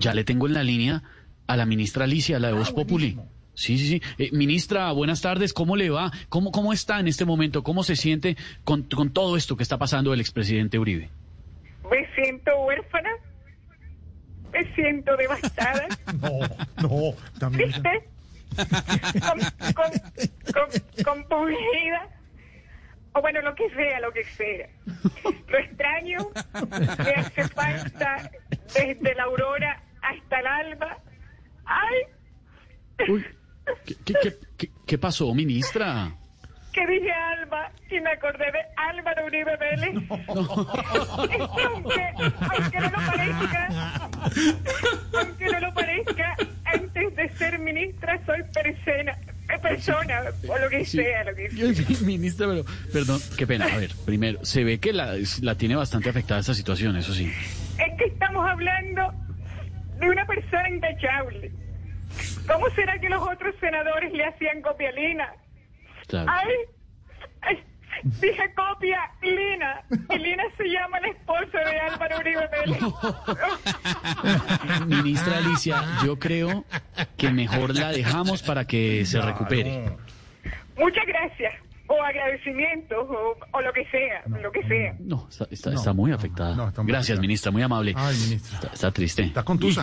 ya le tengo en la línea a la ministra Alicia, la de Voz Populi. Sí, sí, sí. Eh, ministra, buenas tardes. ¿Cómo le va? ¿Cómo, ¿Cómo está en este momento? ¿Cómo se siente con, con todo esto que está pasando el expresidente Uribe? Me siento huérfana. Me siento devastada. No, no, también. ¿Viste? Con, con, con, compungida. O bueno, lo que sea, lo que sea. Lo extraño. Me hace falta desde la aurora hasta el alba. ¡Ay! Uy, ¿qué, qué, qué, qué- qué pasó, ministra? Que dije Alba y me acordé de Álvaro Uribe Vélez. Que aunque, aunque no lo parezca, aunque no lo parezca, antes de ser ministra soy persona, eh, persona o lo que Sí. sea, lo que sea. Ministra, pero, perdón, qué pena. A ver, primero, se ve que la, la tiene bastante afectada esta situación, eso sí. Es que estamos hablando de una persona intachable. ¿Cómo será que los otros senadores le hacían copia Lina? Claro. Ay, ay, dije copia Lina. Y Lina se llama la esposa de Álvaro Uribe Vélez. Ministra Alicia, yo creo que mejor la dejamos para que se recupere. Muchas gracias. O agradecimientos, o, o lo que sea, lo que sea. No, está, está, No, está muy no, afectada. no, está muy Gracias, afectada. ministra, muy amable. Ay, ministra. Está, está triste. Está contusa.